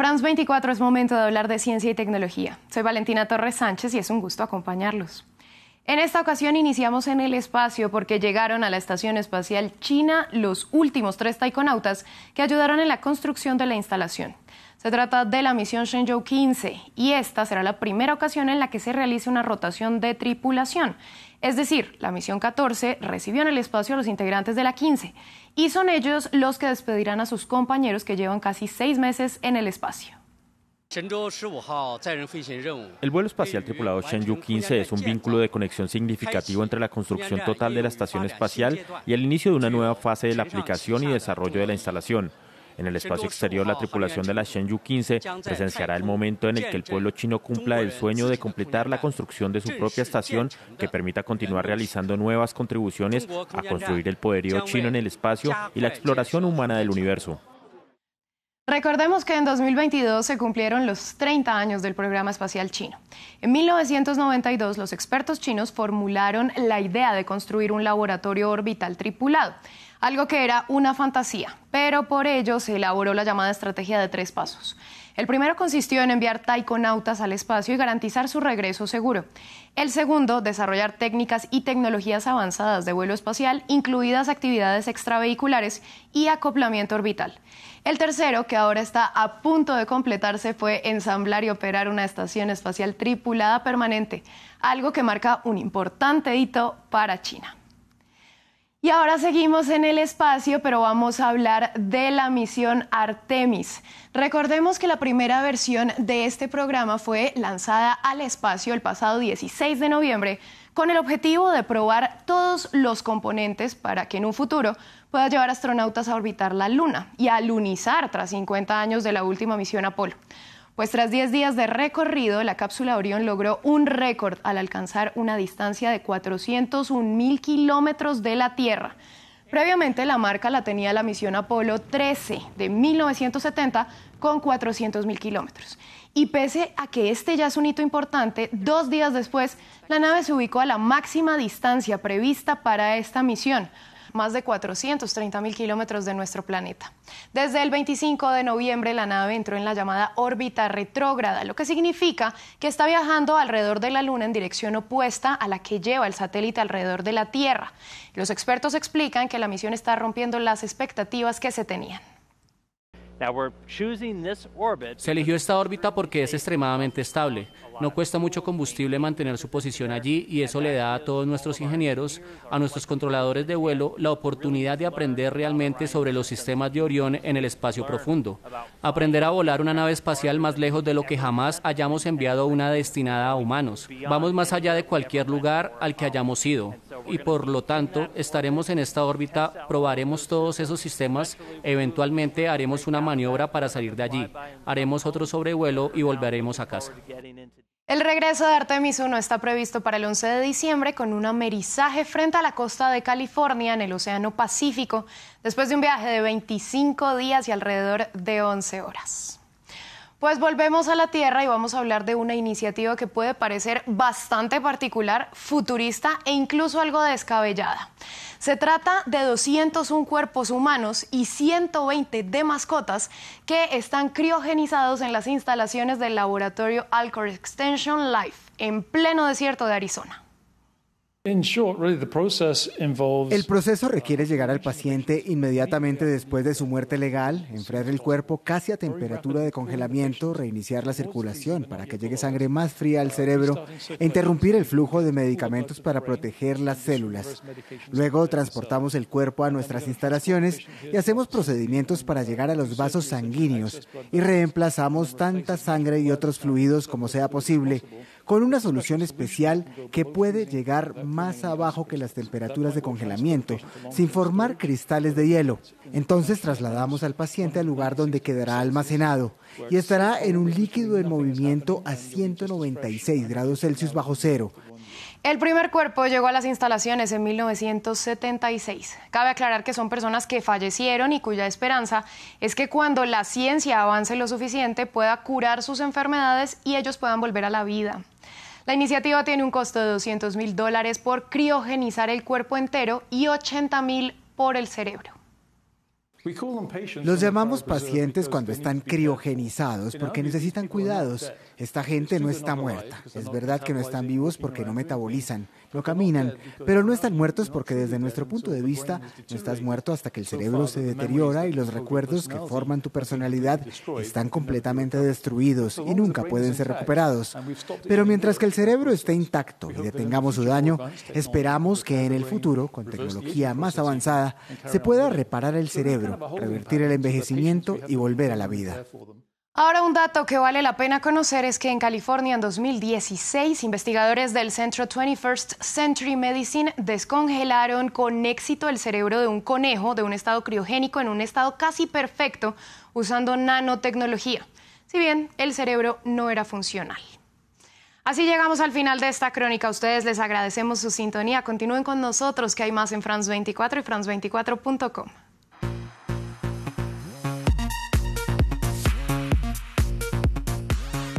France 24 es momento de hablar de ciencia y tecnología. Soy Valentina Torres Sánchez y es un gusto acompañarlos. En esta ocasión iniciamos en el espacio porque llegaron a la Estación Espacial China los últimos tres taikonautas que ayudaron en la construcción de la instalación. Se trata de la misión Shenzhou 15 y esta será la primera ocasión en la que se realice una rotación de tripulación. Es decir, la misión 14 recibió en el espacio a los integrantes de la 15 y son ellos los que despedirán a sus compañeros que llevan casi seis meses en el espacio. El vuelo espacial tripulado Shenzhou 15 es un vínculo de conexión significativo entre la construcción total de la estación espacial y el inicio de una nueva fase de la aplicación y desarrollo de la instalación. En el espacio exterior, la tripulación de la Shenzhou 15 presenciará el momento en el que el pueblo chino cumpla el sueño de completar la construcción de su propia estación que permita continuar realizando nuevas contribuciones a construir el poderío chino en el espacio y la exploración humana del universo. Recordemos que en 2022 se cumplieron los 30 años del programa espacial chino. En 1992 los expertos chinos formularon la idea de construir un laboratorio orbital tripulado algo que era una fantasía, pero por ello se elaboró la llamada estrategia de tres pasos. El primero consistió en enviar taikonautas al espacio y garantizar su regreso seguro. El segundo, desarrollar técnicas y tecnologías avanzadas de vuelo espacial, incluidas actividades extravehiculares y acoplamiento orbital. El tercero, que ahora está a punto de completarse, fue ensamblar y operar una estación espacial tripulada permanente, algo que marca un importante hito para China. Y ahora seguimos en el espacio, pero vamos a hablar de la misión Artemis. Recordemos que la primera versión de este programa fue lanzada al espacio el pasado 16 de noviembre con el objetivo de probar todos los componentes para que en un futuro pueda llevar astronautas a orbitar la Luna y a lunizar tras 50 años de la última misión Apolo. Pues tras 10 días de recorrido, la cápsula Orión logró un récord al alcanzar una distancia de 401 mil kilómetros de la Tierra. Previamente la marca la tenía la misión Apolo 13 de 1970 con 400 mil kilómetros. Y pese a que este ya es un hito importante, dos días después la nave se ubicó a la máxima distancia prevista para esta misión, más de 430 mil kilómetros de nuestro planeta. Desde el 25 de noviembre la nave entró en la llamada órbita retrógrada, lo que significa que está viajando alrededor de la Luna en dirección opuesta a la que lleva el satélite alrededor de la Tierra. Los expertos explican que la misión está rompiendo las expectativas que se tenían. Se eligió esta órbita porque es extremadamente estable. No cuesta mucho combustible mantener su posición allí y eso le da a todos nuestros ingenieros, a nuestros controladores de vuelo, la oportunidad de aprender realmente sobre los sistemas de Orión en el espacio profundo. Aprender a volar una nave espacial más lejos de lo que jamás hayamos enviado una destinada a humanos. Vamos más allá de cualquier lugar al que hayamos ido y por lo tanto estaremos en esta órbita, probaremos todos esos sistemas, eventualmente haremos una maniobra para salir de allí, haremos otro sobrevuelo y volveremos a casa. El regreso de Artemis 1 está previsto para el 11 de diciembre con un amerizaje frente a la costa de California en el Océano Pacífico, después de un viaje de 25 días y alrededor de 11 horas. Pues volvemos a la Tierra y vamos a hablar de una iniciativa que puede parecer bastante particular, futurista e incluso algo descabellada. Se trata de 201 cuerpos humanos y 120 de mascotas que están criogenizados en las instalaciones del laboratorio Alcor Extension Life en pleno desierto de Arizona. El proceso requiere llegar al paciente inmediatamente después de su muerte legal, enfriar el cuerpo casi a temperatura de congelamiento, reiniciar la circulación para que llegue sangre más fría al cerebro e interrumpir el flujo de medicamentos para proteger las células. Luego transportamos el cuerpo a nuestras instalaciones y hacemos procedimientos para llegar a los vasos sanguíneos y reemplazamos tanta sangre y otros fluidos como sea posible con una solución especial que puede llegar más abajo que las temperaturas de congelamiento, sin formar cristales de hielo. Entonces trasladamos al paciente al lugar donde quedará almacenado y estará en un líquido en movimiento a 196 grados Celsius bajo cero. El primer cuerpo llegó a las instalaciones en 1976. Cabe aclarar que son personas que fallecieron y cuya esperanza es que cuando la ciencia avance lo suficiente pueda curar sus enfermedades y ellos puedan volver a la vida. La iniciativa tiene un costo de 200 mil dólares por criogenizar el cuerpo entero y 80 mil por el cerebro. Los llamamos pacientes cuando están criogenizados porque necesitan cuidados. Esta gente no está muerta. Es verdad que no están vivos porque no metabolizan, no caminan, pero no están muertos porque desde nuestro punto de vista no estás muerto hasta que el cerebro se deteriora y los recuerdos que forman tu personalidad están completamente destruidos y nunca pueden ser recuperados. Pero mientras que el cerebro esté intacto y detengamos su daño, esperamos que en el futuro, con tecnología más avanzada, se pueda reparar el cerebro revertir el envejecimiento y volver a la vida. Ahora un dato que vale la pena conocer es que en California en 2016 investigadores del Centro 21st Century Medicine descongelaron con éxito el cerebro de un conejo de un estado criogénico en un estado casi perfecto usando nanotecnología, si bien el cerebro no era funcional. Así llegamos al final de esta crónica. A ustedes les agradecemos su sintonía. Continúen con nosotros que hay más en France 24 y France24.com.